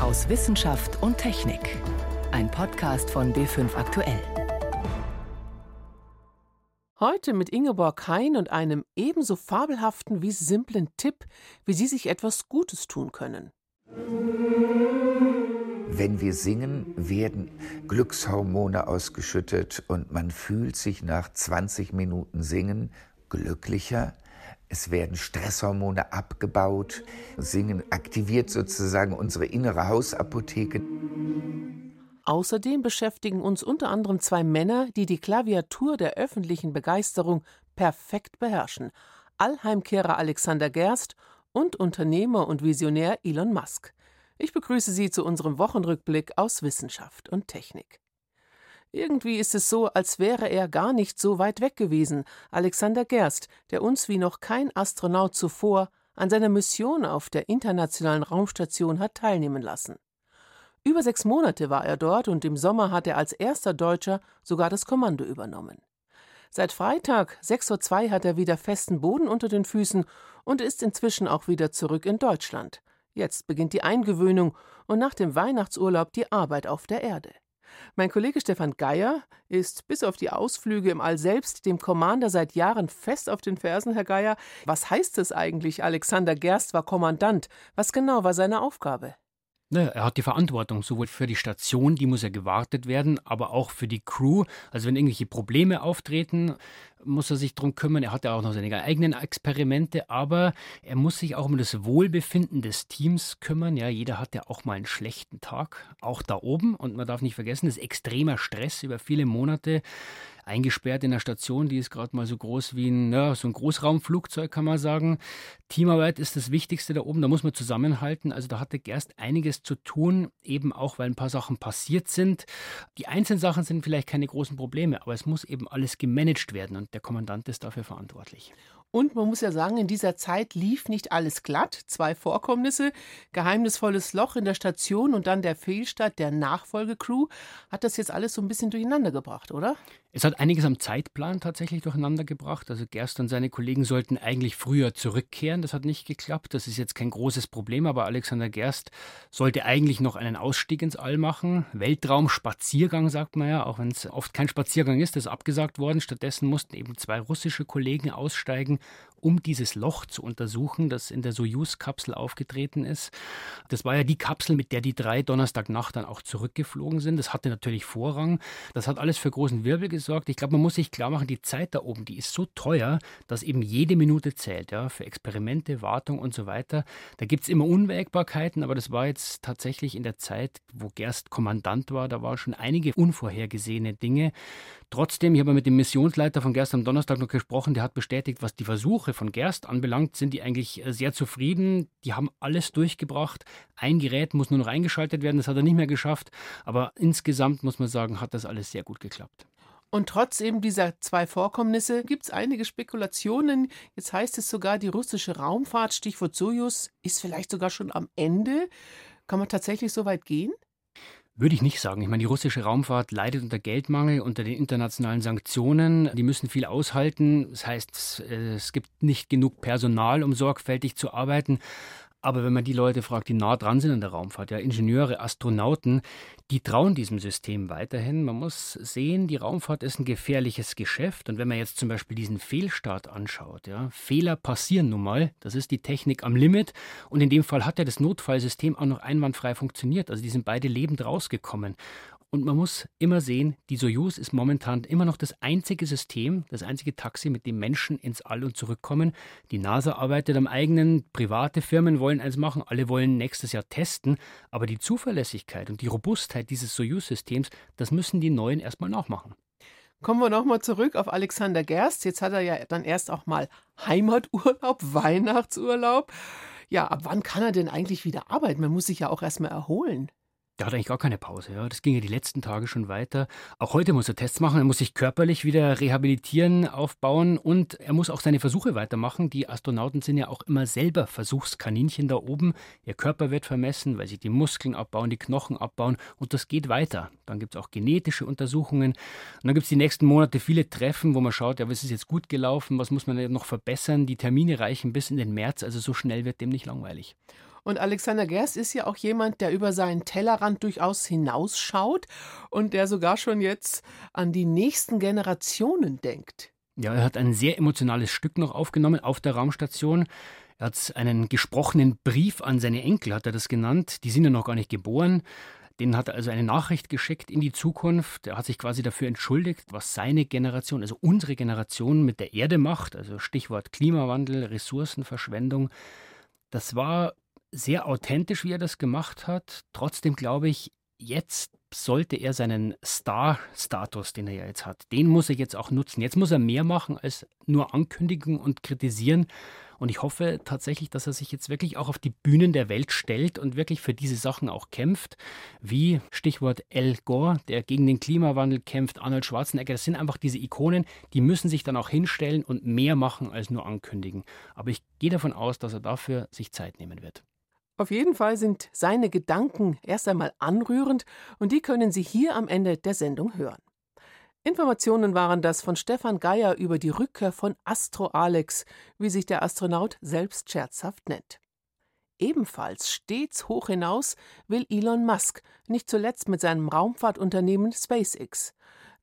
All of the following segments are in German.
aus Wissenschaft und Technik. Ein Podcast von B5 Aktuell. Heute mit Ingeborg Hein und einem ebenso fabelhaften wie simplen Tipp, wie Sie sich etwas Gutes tun können. Wenn wir singen, werden Glückshormone ausgeschüttet und man fühlt sich nach 20 Minuten Singen glücklicher. Es werden Stresshormone abgebaut. Singen aktiviert sozusagen unsere innere Hausapotheke. Außerdem beschäftigen uns unter anderem zwei Männer, die die Klaviatur der öffentlichen Begeisterung perfekt beherrschen. Allheimkehrer Alexander Gerst und Unternehmer und Visionär Elon Musk. Ich begrüße Sie zu unserem Wochenrückblick aus Wissenschaft und Technik. Irgendwie ist es so, als wäre er gar nicht so weit weg gewesen, Alexander Gerst, der uns wie noch kein Astronaut zuvor an seiner Mission auf der internationalen Raumstation hat teilnehmen lassen. Über sechs Monate war er dort und im Sommer hat er als erster Deutscher sogar das Kommando übernommen. Seit Freitag 6.02 Uhr hat er wieder festen Boden unter den Füßen und ist inzwischen auch wieder zurück in Deutschland. Jetzt beginnt die Eingewöhnung und nach dem Weihnachtsurlaub die Arbeit auf der Erde. Mein Kollege Stefan Geier ist bis auf die Ausflüge im All selbst dem Commander seit Jahren fest auf den Fersen, Herr Geier. Was heißt es eigentlich? Alexander Gerst war Kommandant. Was genau war seine Aufgabe? Er hat die Verantwortung sowohl für die Station, die muss ja gewartet werden, aber auch für die Crew. Also wenn irgendwelche Probleme auftreten, muss er sich darum kümmern. Er hat ja auch noch seine eigenen Experimente, aber er muss sich auch um das Wohlbefinden des Teams kümmern. Ja, jeder hat ja auch mal einen schlechten Tag, auch da oben. Und man darf nicht vergessen, das ist extremer Stress über viele Monate eingesperrt in einer Station, die ist gerade mal so groß wie ein, ja, so ein Großraumflugzeug, kann man sagen. Teamarbeit ist das Wichtigste da oben, da muss man zusammenhalten. Also da hatte Gerst einiges zu tun, eben auch, weil ein paar Sachen passiert sind. Die einzelnen Sachen sind vielleicht keine großen Probleme, aber es muss eben alles gemanagt werden und der Kommandant ist dafür verantwortlich. Und man muss ja sagen, in dieser Zeit lief nicht alles glatt. Zwei Vorkommnisse, geheimnisvolles Loch in der Station und dann der Fehlstart der Nachfolgecrew. Hat das jetzt alles so ein bisschen durcheinander gebracht, oder? Es hat einiges am Zeitplan tatsächlich durcheinander gebracht. Also Gerst und seine Kollegen sollten eigentlich früher zurückkehren. Das hat nicht geklappt. Das ist jetzt kein großes Problem, aber Alexander Gerst sollte eigentlich noch einen Ausstieg ins All machen. Weltraumspaziergang, sagt man ja, auch wenn es oft kein Spaziergang ist, ist abgesagt worden. Stattdessen mussten eben zwei russische Kollegen aussteigen um dieses Loch zu untersuchen, das in der Soyuz-Kapsel aufgetreten ist. Das war ja die Kapsel, mit der die drei Donnerstagnacht dann auch zurückgeflogen sind. Das hatte natürlich Vorrang. Das hat alles für großen Wirbel gesorgt. Ich glaube, man muss sich klar machen, die Zeit da oben, die ist so teuer, dass eben jede Minute zählt, ja, für Experimente, Wartung und so weiter. Da gibt es immer Unwägbarkeiten, aber das war jetzt tatsächlich in der Zeit, wo Gerst Kommandant war, da war schon einige unvorhergesehene Dinge. Trotzdem, ich habe mit dem Missionsleiter von Gerst am Donnerstag noch gesprochen, der hat bestätigt, was die Versuche von Gerst anbelangt, sind die eigentlich äh, sehr zufrieden. Die haben alles durchgebracht. Ein Gerät muss nur noch eingeschaltet werden, das hat er nicht mehr geschafft. Aber insgesamt muss man sagen, hat das alles sehr gut geklappt. Und trotz eben dieser zwei Vorkommnisse gibt es einige Spekulationen. Jetzt heißt es sogar, die russische Raumfahrt, Stichwort Sojus, ist vielleicht sogar schon am Ende. Kann man tatsächlich so weit gehen? Würde ich nicht sagen. Ich meine, die russische Raumfahrt leidet unter Geldmangel, unter den internationalen Sanktionen. Die müssen viel aushalten. Das heißt, es gibt nicht genug Personal, um sorgfältig zu arbeiten. Aber wenn man die Leute fragt, die nah dran sind an der Raumfahrt, ja, Ingenieure, Astronauten, die trauen diesem System weiterhin. Man muss sehen, die Raumfahrt ist ein gefährliches Geschäft. Und wenn man jetzt zum Beispiel diesen Fehlstart anschaut, ja, Fehler passieren nun mal. Das ist die Technik am Limit. Und in dem Fall hat ja das Notfallsystem auch noch einwandfrei funktioniert. Also die sind beide lebend rausgekommen. Und man muss immer sehen, die Soyuz ist momentan immer noch das einzige System, das einzige Taxi, mit dem Menschen ins All und zurückkommen. Die NASA arbeitet am eigenen, private Firmen wollen eins machen, alle wollen nächstes Jahr testen, aber die Zuverlässigkeit und die Robustheit dieses Soyuz-Systems, das müssen die Neuen erstmal nachmachen. Kommen wir nochmal zurück auf Alexander Gerst. Jetzt hat er ja dann erst auch mal Heimaturlaub, Weihnachtsurlaub. Ja, ab wann kann er denn eigentlich wieder arbeiten? Man muss sich ja auch erstmal erholen. Der hat eigentlich gar keine Pause. Ja. Das ging ja die letzten Tage schon weiter. Auch heute muss er Tests machen. Er muss sich körperlich wieder rehabilitieren, aufbauen und er muss auch seine Versuche weitermachen. Die Astronauten sind ja auch immer selber Versuchskaninchen da oben. Ihr Körper wird vermessen, weil sich die Muskeln abbauen, die Knochen abbauen und das geht weiter. Dann gibt es auch genetische Untersuchungen. Und dann gibt es die nächsten Monate viele Treffen, wo man schaut, ja, was ist jetzt gut gelaufen, was muss man noch verbessern. Die Termine reichen bis in den März, also so schnell wird dem nicht langweilig. Und Alexander Gerst ist ja auch jemand, der über seinen Tellerrand durchaus hinausschaut und der sogar schon jetzt an die nächsten Generationen denkt. Ja, er hat ein sehr emotionales Stück noch aufgenommen auf der Raumstation. Er hat einen gesprochenen Brief an seine Enkel, hat er das genannt. Die sind ja noch gar nicht geboren. Denen hat er also eine Nachricht geschickt in die Zukunft. Er hat sich quasi dafür entschuldigt, was seine Generation, also unsere Generation mit der Erde macht. Also Stichwort Klimawandel, Ressourcenverschwendung. Das war sehr authentisch, wie er das gemacht hat. Trotzdem glaube ich, jetzt sollte er seinen Star-Status, den er ja jetzt hat, den muss er jetzt auch nutzen. Jetzt muss er mehr machen als nur ankündigen und kritisieren. Und ich hoffe tatsächlich, dass er sich jetzt wirklich auch auf die Bühnen der Welt stellt und wirklich für diese Sachen auch kämpft, wie Stichwort Al Gore, der gegen den Klimawandel kämpft, Arnold Schwarzenegger. Das sind einfach diese Ikonen, die müssen sich dann auch hinstellen und mehr machen als nur ankündigen. Aber ich gehe davon aus, dass er dafür sich Zeit nehmen wird. Auf jeden Fall sind seine Gedanken erst einmal anrührend und die können Sie hier am Ende der Sendung hören. Informationen waren das von Stefan Geier über die Rückkehr von Astro Alex, wie sich der Astronaut selbst scherzhaft nennt. Ebenfalls stets hoch hinaus will Elon Musk, nicht zuletzt mit seinem Raumfahrtunternehmen SpaceX.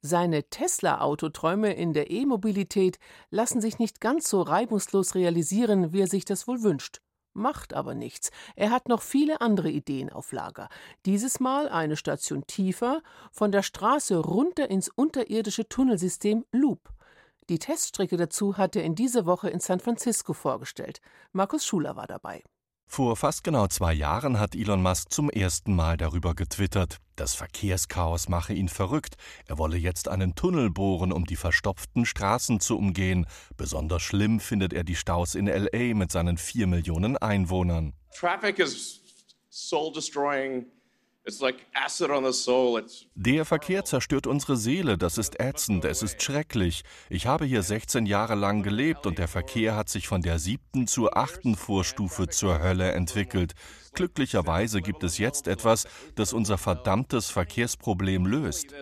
Seine Tesla-Autoträume in der E-Mobilität lassen sich nicht ganz so reibungslos realisieren, wie er sich das wohl wünscht macht aber nichts. Er hat noch viele andere Ideen auf Lager. Dieses Mal eine Station tiefer, von der Straße runter ins unterirdische Tunnelsystem Loop. Die Teststrecke dazu hat er in dieser Woche in San Francisco vorgestellt. Markus Schuler war dabei. Vor fast genau zwei Jahren hat Elon Musk zum ersten Mal darüber getwittert. Das Verkehrschaos mache ihn verrückt. Er wolle jetzt einen Tunnel bohren, um die verstopften Straßen zu umgehen. Besonders schlimm findet er die Staus in LA mit seinen vier Millionen Einwohnern. Traffic is soul destroying der Verkehr zerstört unsere Seele, das ist ätzend, es ist schrecklich. Ich habe hier 16 Jahre lang gelebt und der Verkehr hat sich von der siebten zur achten Vorstufe zur Hölle entwickelt. Glücklicherweise gibt es jetzt etwas, das unser verdammtes Verkehrsproblem löst.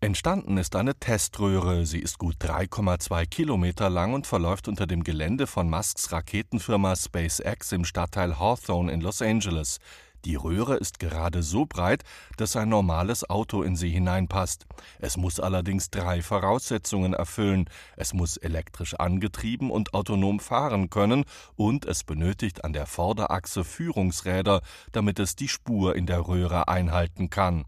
Entstanden ist eine Teströhre. Sie ist gut 3,2 Kilometer lang und verläuft unter dem Gelände von Musks Raketenfirma SpaceX im Stadtteil Hawthorne in Los Angeles. Die Röhre ist gerade so breit, dass ein normales Auto in sie hineinpasst. Es muss allerdings drei Voraussetzungen erfüllen. Es muss elektrisch angetrieben und autonom fahren können und es benötigt an der Vorderachse Führungsräder, damit es die Spur in der Röhre einhalten kann.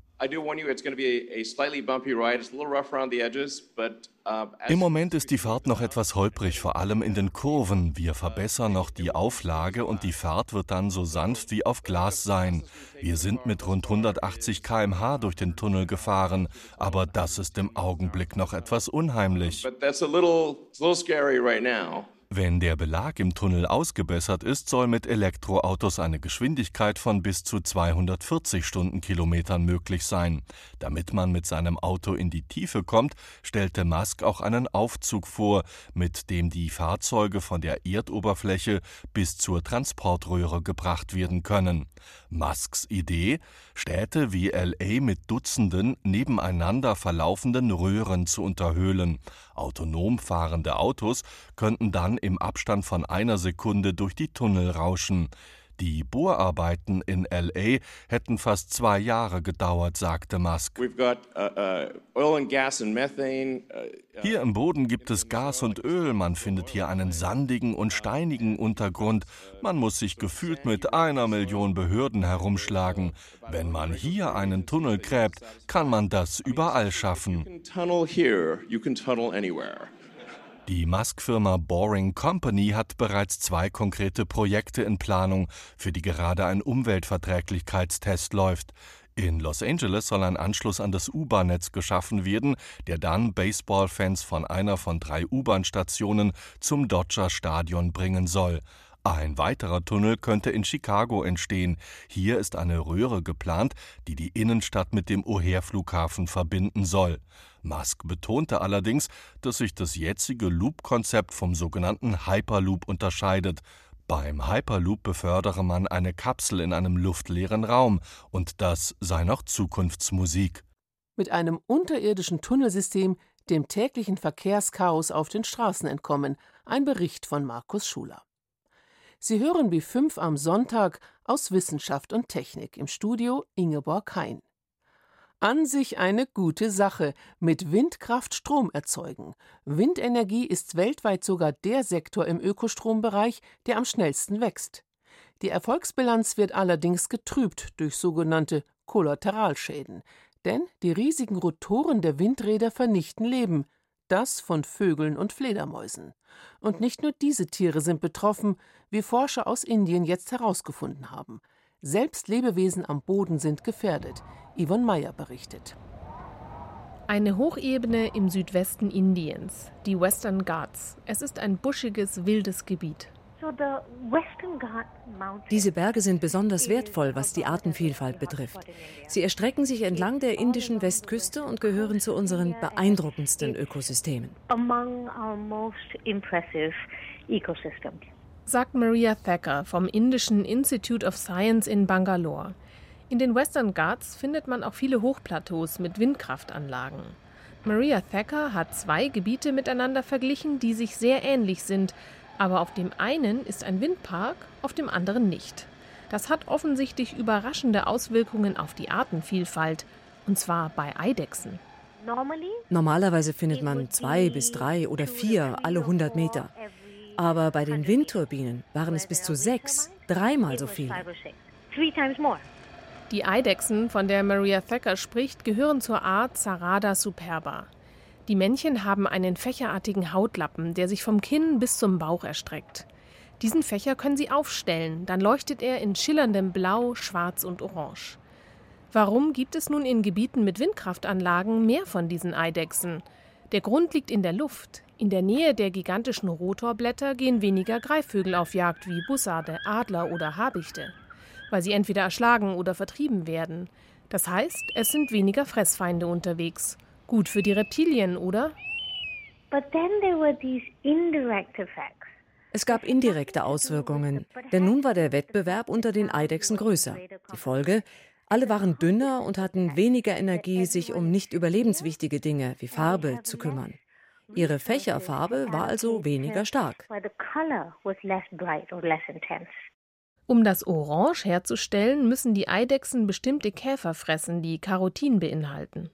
Im Moment ist die Fahrt noch etwas holprig, vor allem in den Kurven. Wir verbessern noch die Auflage und die Fahrt wird dann so sanft wie auf Glas sein. Wir sind mit rund 180 km/h durch den Tunnel gefahren, aber das ist im Augenblick noch etwas unheimlich. But that's a little, little scary right now. Wenn der Belag im Tunnel ausgebessert ist, soll mit Elektroautos eine Geschwindigkeit von bis zu 240 Stundenkilometern möglich sein. Damit man mit seinem Auto in die Tiefe kommt, stellte Musk auch einen Aufzug vor, mit dem die Fahrzeuge von der Erdoberfläche bis zur Transportröhre gebracht werden können. Musks Idee, Städte wie LA mit Dutzenden nebeneinander verlaufenden Röhren zu unterhöhlen. Autonom fahrende Autos könnten dann im Abstand von einer Sekunde durch die Tunnel rauschen. Die Bohrarbeiten in LA hätten fast zwei Jahre gedauert, sagte Musk. Uh, uh, uh, hier im Boden gibt es Gas und Öl, man findet hier einen sandigen und steinigen Untergrund. Man muss sich gefühlt mit einer Million Behörden herumschlagen. Wenn man hier einen Tunnel gräbt, kann man das überall schaffen. Die Musk-Firma Boring Company hat bereits zwei konkrete Projekte in Planung, für die gerade ein Umweltverträglichkeitstest läuft. In Los Angeles soll ein Anschluss an das U-Bahn-Netz geschaffen werden, der dann Baseball-Fans von einer von drei U-Bahn-Stationen zum Dodger-Stadion bringen soll. Ein weiterer Tunnel könnte in Chicago entstehen. Hier ist eine Röhre geplant, die die Innenstadt mit dem O'Hare-Flughafen verbinden soll. Musk betonte allerdings, dass sich das jetzige Loop-Konzept vom sogenannten Hyperloop unterscheidet. Beim Hyperloop befördere man eine Kapsel in einem luftleeren Raum, und das sei noch Zukunftsmusik. Mit einem unterirdischen Tunnelsystem dem täglichen Verkehrschaos auf den Straßen entkommen, Ein Bericht von Markus Schuler. Sie hören B5 am Sonntag aus Wissenschaft und Technik im Studio Ingeborg Hein. An sich eine gute Sache, mit Windkraft Strom erzeugen. Windenergie ist weltweit sogar der Sektor im Ökostrombereich, der am schnellsten wächst. Die Erfolgsbilanz wird allerdings getrübt durch sogenannte Kollateralschäden, denn die riesigen Rotoren der Windräder vernichten Leben, das von Vögeln und Fledermäusen. Und nicht nur diese Tiere sind betroffen, wie Forscher aus Indien jetzt herausgefunden haben. Selbst Lebewesen am Boden sind gefährdet. Yvonne Meyer berichtet. Eine Hochebene im Südwesten Indiens, die Western Ghats. Es ist ein buschiges, wildes Gebiet. Diese Berge sind besonders wertvoll, was die Artenvielfalt betrifft. Sie erstrecken sich entlang der indischen Westküste und gehören zu unseren beeindruckendsten Ökosystemen. Sagt Maria Thacker vom Indischen Institute of Science in Bangalore. In den Western Ghats findet man auch viele Hochplateaus mit Windkraftanlagen. Maria Thacker hat zwei Gebiete miteinander verglichen, die sich sehr ähnlich sind, aber auf dem einen ist ein Windpark, auf dem anderen nicht. Das hat offensichtlich überraschende Auswirkungen auf die Artenvielfalt, und zwar bei Eidechsen. Normalerweise findet man zwei bis drei oder vier alle 100 Meter. Aber bei den Windturbinen waren es bis zu sechs, dreimal so viele. Die Eidechsen, von der Maria Thacker spricht, gehören zur Art Sarada superba. Die Männchen haben einen fächerartigen Hautlappen, der sich vom Kinn bis zum Bauch erstreckt. Diesen Fächer können sie aufstellen, dann leuchtet er in schillerndem Blau, Schwarz und Orange. Warum gibt es nun in Gebieten mit Windkraftanlagen mehr von diesen Eidechsen? Der Grund liegt in der Luft. In der Nähe der gigantischen Rotorblätter gehen weniger Greifvögel auf Jagd wie Bussarde, Adler oder Habichte weil sie entweder erschlagen oder vertrieben werden. Das heißt, es sind weniger Fressfeinde unterwegs. Gut für die Reptilien, oder? Es gab indirekte Auswirkungen, denn nun war der Wettbewerb unter den Eidechsen größer. Die Folge, alle waren dünner und hatten weniger Energie, sich um nicht überlebenswichtige Dinge wie Farbe zu kümmern. Ihre Fächerfarbe war also weniger stark. Um das Orange herzustellen, müssen die Eidechsen bestimmte Käfer fressen, die Carotin beinhalten.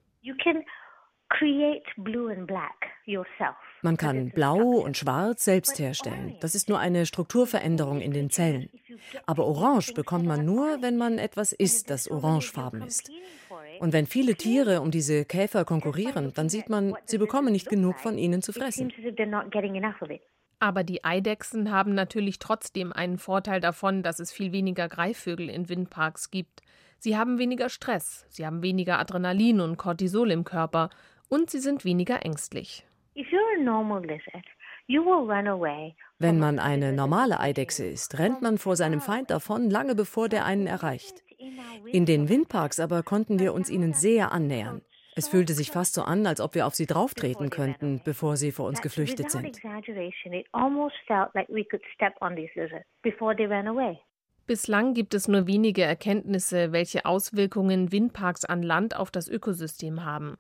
Man kann Blau und Schwarz selbst herstellen. Das ist nur eine Strukturveränderung in den Zellen. Aber Orange bekommt man nur, wenn man etwas isst, das orangefarben ist. Und wenn viele Tiere um diese Käfer konkurrieren, dann sieht man, sie bekommen nicht genug von ihnen zu fressen. Aber die Eidechsen haben natürlich trotzdem einen Vorteil davon, dass es viel weniger Greifvögel in Windparks gibt. Sie haben weniger Stress, sie haben weniger Adrenalin und Cortisol im Körper und sie sind weniger ängstlich. Wenn man eine normale Eidechse ist, rennt man vor seinem Feind davon, lange bevor der einen erreicht. In den Windparks aber konnten wir uns ihnen sehr annähern. Es fühlte sich fast so an, als ob wir auf sie drauftreten könnten, bevor sie vor uns geflüchtet sind. Bislang gibt es nur wenige Erkenntnisse, welche Auswirkungen Windparks an Land auf das Ökosystem haben.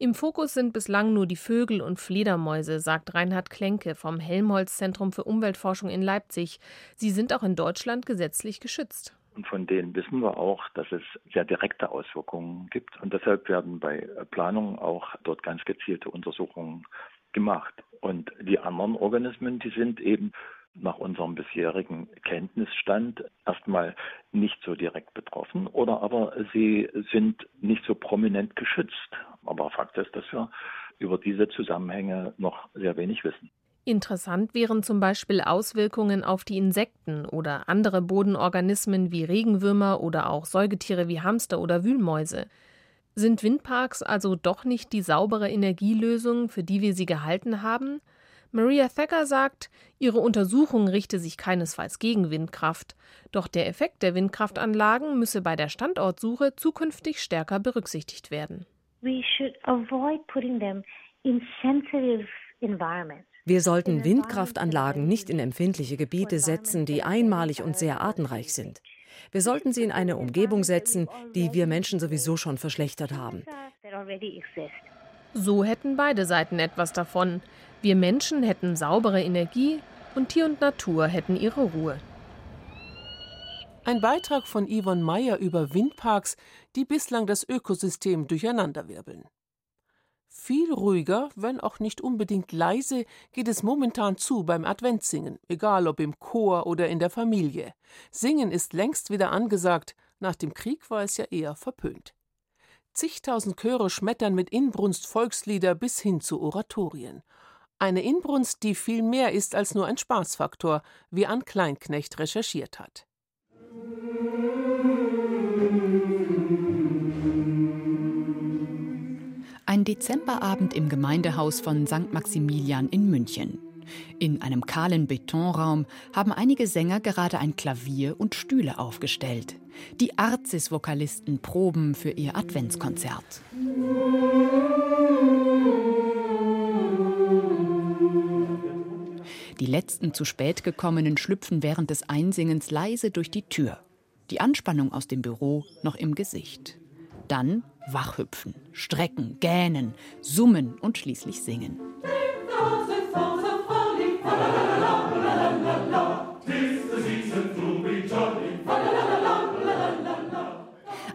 Im Fokus sind bislang nur die Vögel und Fledermäuse, sagt Reinhard Klenke vom Helmholtz Zentrum für Umweltforschung in Leipzig. Sie sind auch in Deutschland gesetzlich geschützt. Und von denen wissen wir auch, dass es sehr direkte Auswirkungen gibt. Und deshalb werden bei Planungen auch dort ganz gezielte Untersuchungen gemacht. Und die anderen Organismen, die sind eben nach unserem bisherigen Kenntnisstand erstmal nicht so direkt betroffen oder aber sie sind nicht so prominent geschützt. Aber Fakt ist, dass wir über diese Zusammenhänge noch sehr wenig wissen. Interessant wären zum Beispiel Auswirkungen auf die Insekten oder andere Bodenorganismen wie Regenwürmer oder auch Säugetiere wie Hamster oder Wühlmäuse. Sind Windparks also doch nicht die saubere Energielösung, für die wir sie gehalten haben? Maria Thacker sagt, ihre Untersuchung richte sich keinesfalls gegen Windkraft, doch der Effekt der Windkraftanlagen müsse bei der Standortsuche zukünftig stärker berücksichtigt werden. We should avoid putting them in sensitive environments. Wir sollten Windkraftanlagen nicht in empfindliche Gebiete setzen, die einmalig und sehr artenreich sind. Wir sollten sie in eine Umgebung setzen, die wir Menschen sowieso schon verschlechtert haben. So hätten beide Seiten etwas davon. Wir Menschen hätten saubere Energie und Tier und Natur hätten ihre Ruhe. Ein Beitrag von Yvonne Meyer über Windparks, die bislang das Ökosystem durcheinanderwirbeln. Viel ruhiger, wenn auch nicht unbedingt leise, geht es momentan zu beim Adventssingen, egal ob im Chor oder in der Familie. Singen ist längst wieder angesagt, nach dem Krieg war es ja eher verpönt. Zigtausend Chöre schmettern mit Inbrunst Volkslieder bis hin zu Oratorien. Eine Inbrunst, die viel mehr ist als nur ein Spaßfaktor, wie Ann Kleinknecht recherchiert hat. Ein Dezemberabend im Gemeindehaus von St. Maximilian in München. In einem kahlen Betonraum haben einige Sänger gerade ein Klavier und Stühle aufgestellt. Die Arzis-Vokalisten proben für ihr Adventskonzert. Die letzten zu spät gekommenen schlüpfen während des Einsingens leise durch die Tür. Die Anspannung aus dem Büro noch im Gesicht. Dann wachhüpfen, strecken, gähnen, summen und schließlich singen.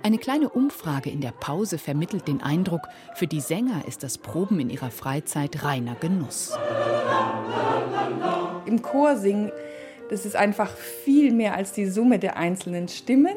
Eine kleine Umfrage in der Pause vermittelt den Eindruck, für die Sänger ist das Proben in ihrer Freizeit reiner Genuss. Im Chor singen, das ist einfach viel mehr als die Summe der einzelnen Stimmen.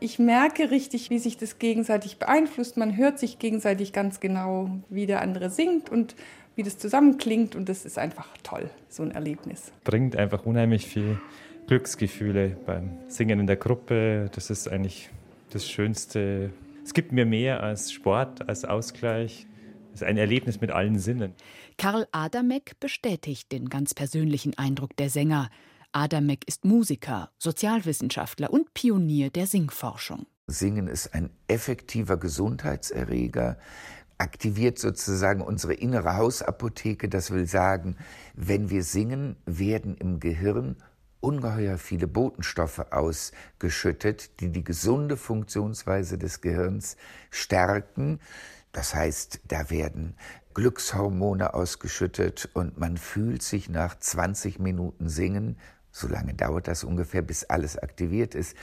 Ich merke richtig, wie sich das gegenseitig beeinflusst. Man hört sich gegenseitig ganz genau, wie der andere singt und wie das zusammenklingt. Und das ist einfach toll, so ein Erlebnis. Bringt einfach unheimlich viel Glücksgefühle beim Singen in der Gruppe. Das ist eigentlich das Schönste. Es gibt mir mehr als Sport, als Ausgleich. Es ist ein Erlebnis mit allen Sinnen. Karl Adamek bestätigt den ganz persönlichen Eindruck der Sänger. Adamek ist Musiker, Sozialwissenschaftler und Pionier der Singforschung. Singen ist ein effektiver Gesundheitserreger, aktiviert sozusagen unsere innere Hausapotheke. Das will sagen, wenn wir singen, werden im Gehirn ungeheuer viele Botenstoffe ausgeschüttet, die die gesunde Funktionsweise des Gehirns stärken. Das heißt, da werden Glückshormone ausgeschüttet und man fühlt sich nach 20 Minuten Singen, so lange dauert das ungefähr, bis alles aktiviert ist,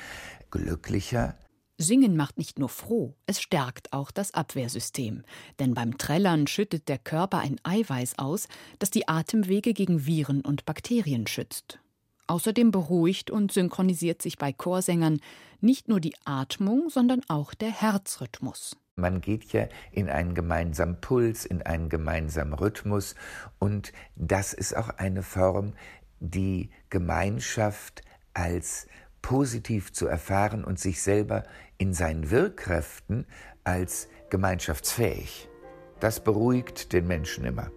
glücklicher. Singen macht nicht nur froh, es stärkt auch das Abwehrsystem. Denn beim Trällern schüttet der Körper ein Eiweiß aus, das die Atemwege gegen Viren und Bakterien schützt. Außerdem beruhigt und synchronisiert sich bei Chorsängern nicht nur die Atmung, sondern auch der Herzrhythmus. Man geht ja in einen gemeinsamen Puls, in einen gemeinsamen Rhythmus und das ist auch eine Form, die Gemeinschaft als positiv zu erfahren und sich selber in seinen Wirkkräften als gemeinschaftsfähig. Das beruhigt den Menschen immer.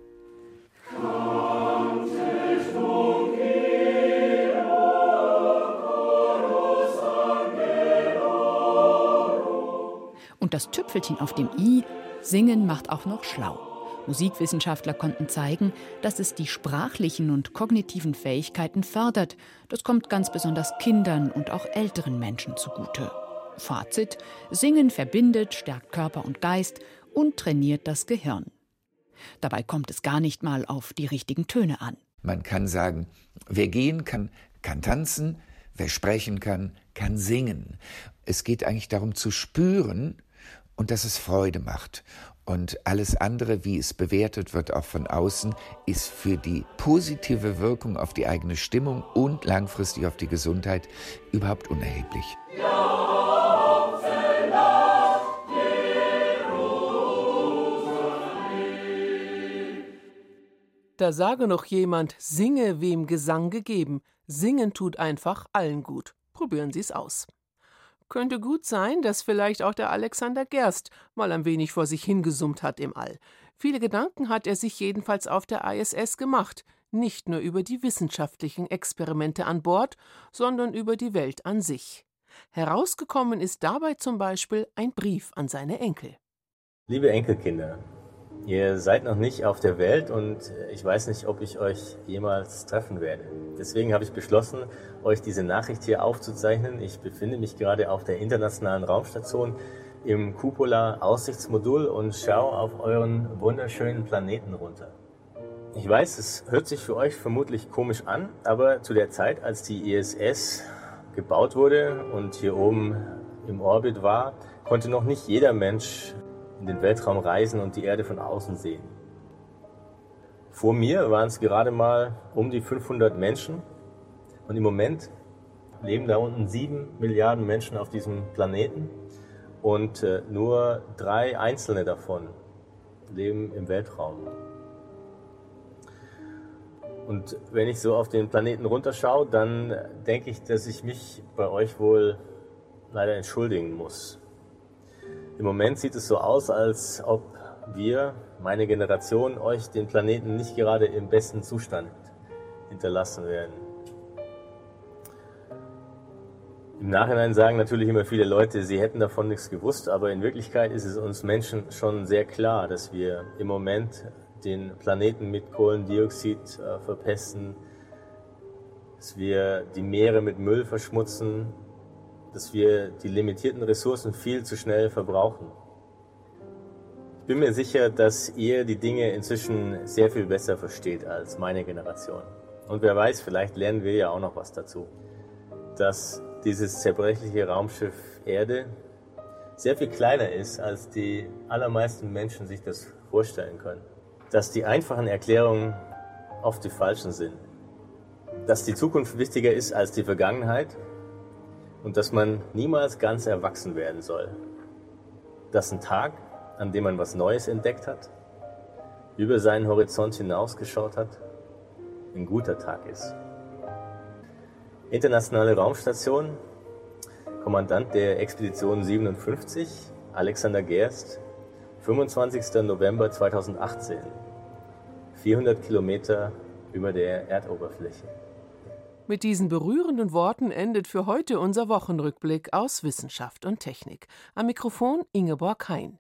Und das Tüpfelchen auf dem i, Singen macht auch noch schlau. Musikwissenschaftler konnten zeigen, dass es die sprachlichen und kognitiven Fähigkeiten fördert. Das kommt ganz besonders Kindern und auch älteren Menschen zugute. Fazit: Singen verbindet, stärkt Körper und Geist und trainiert das Gehirn. Dabei kommt es gar nicht mal auf die richtigen Töne an. Man kann sagen, wer gehen kann, kann tanzen, wer sprechen kann, kann singen. Es geht eigentlich darum zu spüren, und dass es Freude macht. Und alles andere, wie es bewertet wird, auch von außen, ist für die positive Wirkung auf die eigene Stimmung und langfristig auf die Gesundheit überhaupt unerheblich. Da sage noch jemand, singe wem Gesang gegeben. Singen tut einfach allen gut. Probieren Sie es aus. Könnte gut sein, dass vielleicht auch der Alexander Gerst mal ein wenig vor sich hingesummt hat im All. Viele Gedanken hat er sich jedenfalls auf der ISS gemacht, nicht nur über die wissenschaftlichen Experimente an Bord, sondern über die Welt an sich. Herausgekommen ist dabei zum Beispiel ein Brief an seine Enkel. Liebe Enkelkinder, Ihr seid noch nicht auf der Welt und ich weiß nicht, ob ich euch jemals treffen werde. Deswegen habe ich beschlossen, euch diese Nachricht hier aufzuzeichnen. Ich befinde mich gerade auf der internationalen Raumstation im Cupola Aussichtsmodul und schaue auf euren wunderschönen Planeten runter. Ich weiß, es hört sich für euch vermutlich komisch an, aber zu der Zeit, als die ISS gebaut wurde und hier oben im Orbit war, konnte noch nicht jeder Mensch in den Weltraum reisen und die Erde von außen sehen. Vor mir waren es gerade mal um die 500 Menschen und im Moment leben da unten sieben Milliarden Menschen auf diesem Planeten und äh, nur drei einzelne davon leben im Weltraum. Und wenn ich so auf den Planeten runterschaue, dann denke ich, dass ich mich bei euch wohl leider entschuldigen muss. Im Moment sieht es so aus, als ob wir, meine Generation, euch den Planeten nicht gerade im besten Zustand hinterlassen werden. Im Nachhinein sagen natürlich immer viele Leute, sie hätten davon nichts gewusst, aber in Wirklichkeit ist es uns Menschen schon sehr klar, dass wir im Moment den Planeten mit Kohlendioxid äh, verpesten, dass wir die Meere mit Müll verschmutzen, dass wir die limitierten Ressourcen viel zu schnell verbrauchen. Ich bin mir sicher, dass ihr die Dinge inzwischen sehr viel besser versteht als meine Generation. Und wer weiß, vielleicht lernen wir ja auch noch was dazu. Dass dieses zerbrechliche Raumschiff Erde sehr viel kleiner ist, als die allermeisten Menschen sich das vorstellen können. Dass die einfachen Erklärungen oft die falschen sind. Dass die Zukunft wichtiger ist als die Vergangenheit und dass man niemals ganz erwachsen werden soll. Dass ein Tag, an dem man was Neues entdeckt hat, über seinen Horizont hinausgeschaut hat, ein guter Tag ist. Internationale Raumstation, Kommandant der Expedition 57, Alexander Gerst, 25. November 2018, 400 Kilometer über der Erdoberfläche. Mit diesen berührenden Worten endet für heute unser Wochenrückblick aus Wissenschaft und Technik. Am Mikrofon Ingeborg Hein.